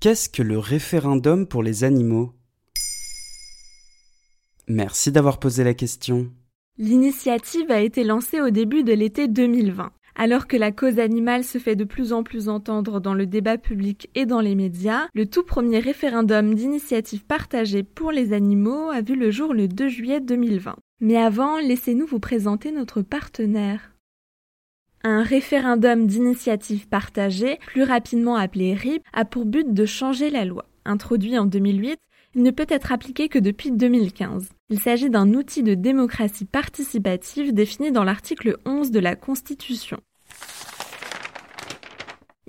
Qu'est-ce que le référendum pour les animaux? Merci d'avoir posé la question. L'initiative a été lancée au début de l'été 2020. Alors que la cause animale se fait de plus en plus entendre dans le débat public et dans les médias, le tout premier référendum d'initiative partagée pour les animaux a vu le jour le 2 juillet 2020. Mais avant, laissez-nous vous présenter notre partenaire. Un référendum d'initiative partagée, plus rapidement appelé RIP, a pour but de changer la loi. Introduit en 2008, il ne peut être appliqué que depuis 2015. Il s'agit d'un outil de démocratie participative défini dans l'article 11 de la Constitution.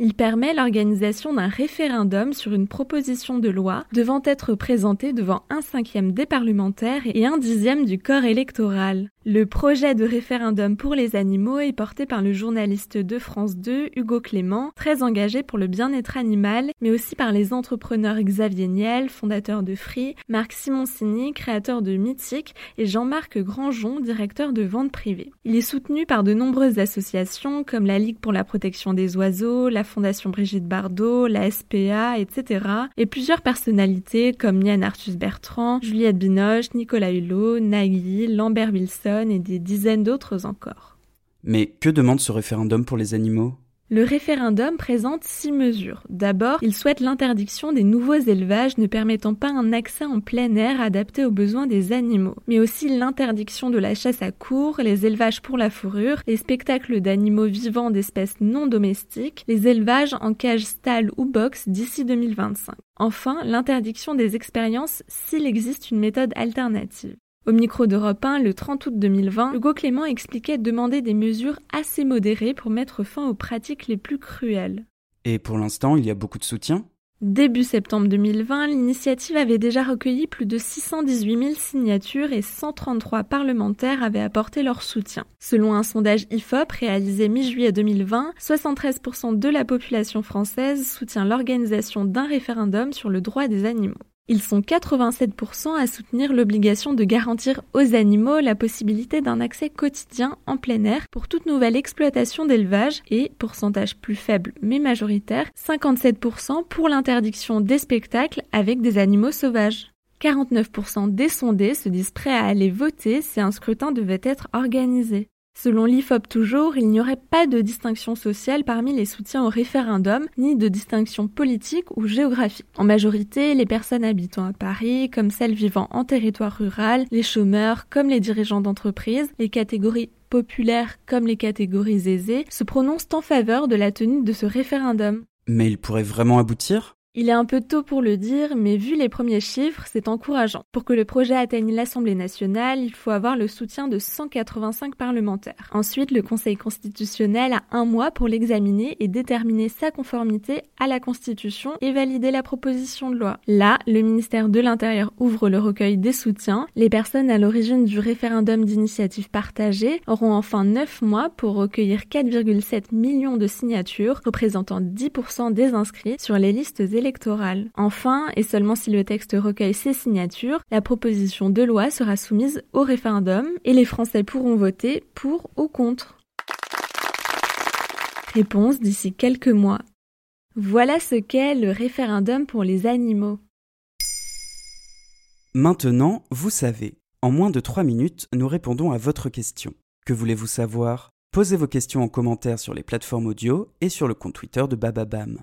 Il permet l'organisation d'un référendum sur une proposition de loi devant être présentée devant un cinquième des parlementaires et un dixième du corps électoral. Le projet de référendum pour les animaux est porté par le journaliste de France 2, Hugo Clément, très engagé pour le bien-être animal, mais aussi par les entrepreneurs Xavier Niel, fondateur de Free, Marc Simoncini, créateur de Mythique, et Jean-Marc Grandjon, directeur de vente privée. Il est soutenu par de nombreuses associations comme la Ligue pour la protection des oiseaux, la Fondation Brigitte Bardot, la SPA, etc. et plusieurs personnalités comme Yann Arthus Bertrand, Juliette Binoche, Nicolas Hulot, Nagui, Lambert Wilson, et des dizaines d'autres encore. Mais que demande ce référendum pour les animaux? Le référendum présente six mesures. D'abord, il souhaite l'interdiction des nouveaux élevages ne permettant pas un accès en plein air adapté aux besoins des animaux, mais aussi l'interdiction de la chasse à cours, les élevages pour la fourrure, les spectacles d'animaux vivants d'espèces non domestiques, les élevages en cage stall ou box d'ici 2025. Enfin, l'interdiction des expériences s'il existe une méthode alternative. Au micro d'Europe 1, le 30 août 2020, Hugo Clément expliquait demander des mesures assez modérées pour mettre fin aux pratiques les plus cruelles. Et pour l'instant, il y a beaucoup de soutien? Début septembre 2020, l'initiative avait déjà recueilli plus de 618 000 signatures et 133 parlementaires avaient apporté leur soutien. Selon un sondage IFOP réalisé mi-juillet 2020, 73% de la population française soutient l'organisation d'un référendum sur le droit des animaux. Ils sont 87% à soutenir l'obligation de garantir aux animaux la possibilité d'un accès quotidien en plein air pour toute nouvelle exploitation d'élevage et, pourcentage plus faible mais majoritaire, 57% pour l'interdiction des spectacles avec des animaux sauvages. 49% des sondés se disent prêts à aller voter si un scrutin devait être organisé. Selon l'IFOP toujours, il n'y aurait pas de distinction sociale parmi les soutiens au référendum, ni de distinction politique ou géographique. En majorité, les personnes habitant à Paris, comme celles vivant en territoire rural, les chômeurs, comme les dirigeants d'entreprise, les catégories populaires comme les catégories aisées, se prononcent en faveur de la tenue de ce référendum. Mais il pourrait vraiment aboutir? Il est un peu tôt pour le dire, mais vu les premiers chiffres, c'est encourageant. Pour que le projet atteigne l'Assemblée nationale, il faut avoir le soutien de 185 parlementaires. Ensuite, le Conseil constitutionnel a un mois pour l'examiner et déterminer sa conformité à la Constitution et valider la proposition de loi. Là, le ministère de l'Intérieur ouvre le recueil des soutiens. Les personnes à l'origine du référendum d'initiative partagée auront enfin 9 mois pour recueillir 4,7 millions de signatures, représentant 10% des inscrits sur les listes Enfin, et seulement si le texte recueille ces signatures, la proposition de loi sera soumise au référendum et les Français pourront voter pour ou contre. Réponse d'ici quelques mois. Voilà ce qu'est le référendum pour les animaux. Maintenant, vous savez. En moins de 3 minutes, nous répondons à votre question. Que voulez-vous savoir? Posez vos questions en commentaire sur les plateformes audio et sur le compte Twitter de Bababam.